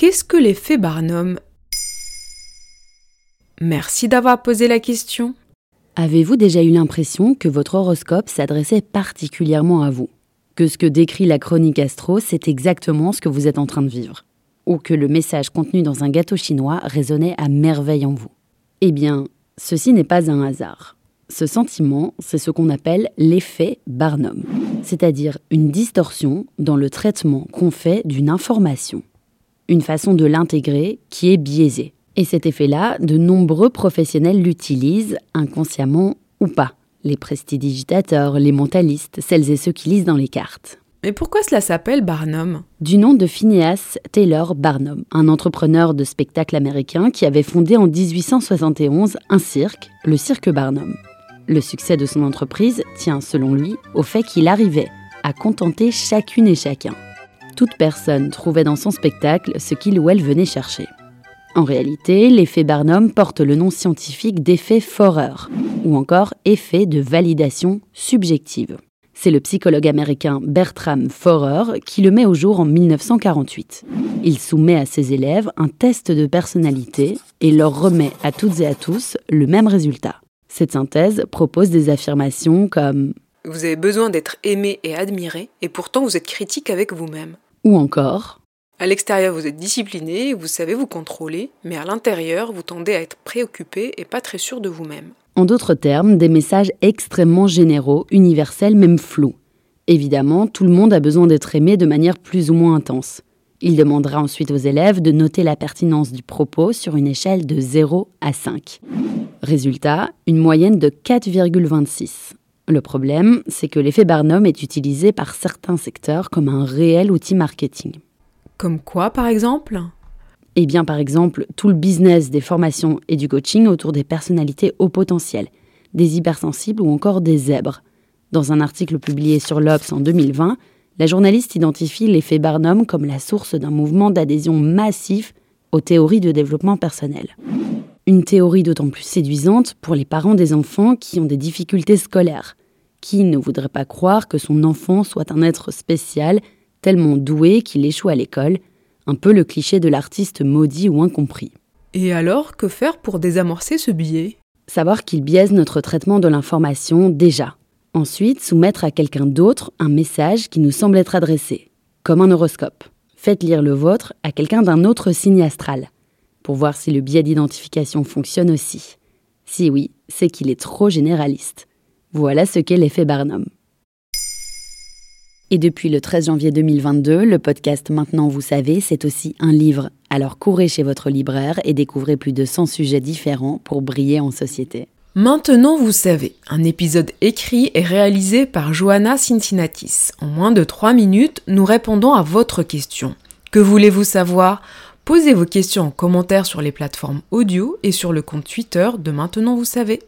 Qu'est-ce que l'effet Barnum? Merci d'avoir posé la question. Avez-vous déjà eu l'impression que votre horoscope s'adressait particulièrement à vous? Que ce que décrit la chronique astro, c'est exactement ce que vous êtes en train de vivre? Ou que le message contenu dans un gâteau chinois résonnait à merveille en vous? Eh bien, ceci n'est pas un hasard. Ce sentiment, c'est ce qu'on appelle l'effet Barnum, c'est-à-dire une distorsion dans le traitement qu'on fait d'une information, une façon de l'intégrer qui est biaisée. Et cet effet-là, de nombreux professionnels l'utilisent, inconsciemment ou pas. Les prestidigitateurs, les mentalistes, celles et ceux qui lisent dans les cartes. Mais pourquoi cela s'appelle Barnum? Du nom de Phineas Taylor Barnum, un entrepreneur de spectacle américain qui avait fondé en 1871 un cirque, le Cirque Barnum. Le succès de son entreprise tient, selon lui, au fait qu'il arrivait à contenter chacune et chacun. Toute personne trouvait dans son spectacle ce qu'il ou elle venait chercher. En réalité, l'effet Barnum porte le nom scientifique d'effet Forer, ou encore effet de validation subjective. C'est le psychologue américain Bertram Forer qui le met au jour en 1948. Il soumet à ses élèves un test de personnalité et leur remet à toutes et à tous le même résultat. Cette synthèse propose des affirmations comme Vous avez besoin d'être aimé et admiré, et pourtant vous êtes critique avec vous-même. Ou encore à l'extérieur, vous êtes discipliné, vous savez vous contrôler, mais à l'intérieur, vous tendez à être préoccupé et pas très sûr de vous-même. En d'autres termes, des messages extrêmement généraux, universels, même flous. Évidemment, tout le monde a besoin d'être aimé de manière plus ou moins intense. Il demandera ensuite aux élèves de noter la pertinence du propos sur une échelle de 0 à 5. Résultat, une moyenne de 4,26. Le problème, c'est que l'effet Barnum est utilisé par certains secteurs comme un réel outil marketing. Comme quoi, par exemple? Eh bien, par exemple, tout le business des formations et du coaching autour des personnalités au potentiel, des hypersensibles ou encore des zèbres. Dans un article publié sur l'Obs en 2020, la journaliste identifie l'effet Barnum comme la source d'un mouvement d'adhésion massif aux théories de développement personnel. Une théorie d'autant plus séduisante pour les parents des enfants qui ont des difficultés scolaires. Qui ne voudrait pas croire que son enfant soit un être spécial tellement doué qu'il échoue à l'école, un peu le cliché de l'artiste maudit ou incompris. Et alors, que faire pour désamorcer ce biais? Savoir qu'il biaise notre traitement de l'information déjà. Ensuite, soumettre à quelqu'un d'autre un message qui nous semble être adressé, comme un horoscope. Faites lire le vôtre à quelqu'un d'un autre signe astral, pour voir si le biais d'identification fonctionne aussi. Si oui, c'est qu'il est trop généraliste. Voilà ce qu'est l'effet Barnum. Et depuis le 13 janvier 2022, le podcast Maintenant vous savez, c'est aussi un livre. Alors courez chez votre libraire et découvrez plus de 100 sujets différents pour briller en société. Maintenant vous savez, un épisode écrit et réalisé par Johanna Cincinnatis. En moins de 3 minutes, nous répondons à votre question. Que voulez-vous savoir? Posez vos questions en commentaire sur les plateformes audio et sur le compte Twitter de Maintenant vous savez.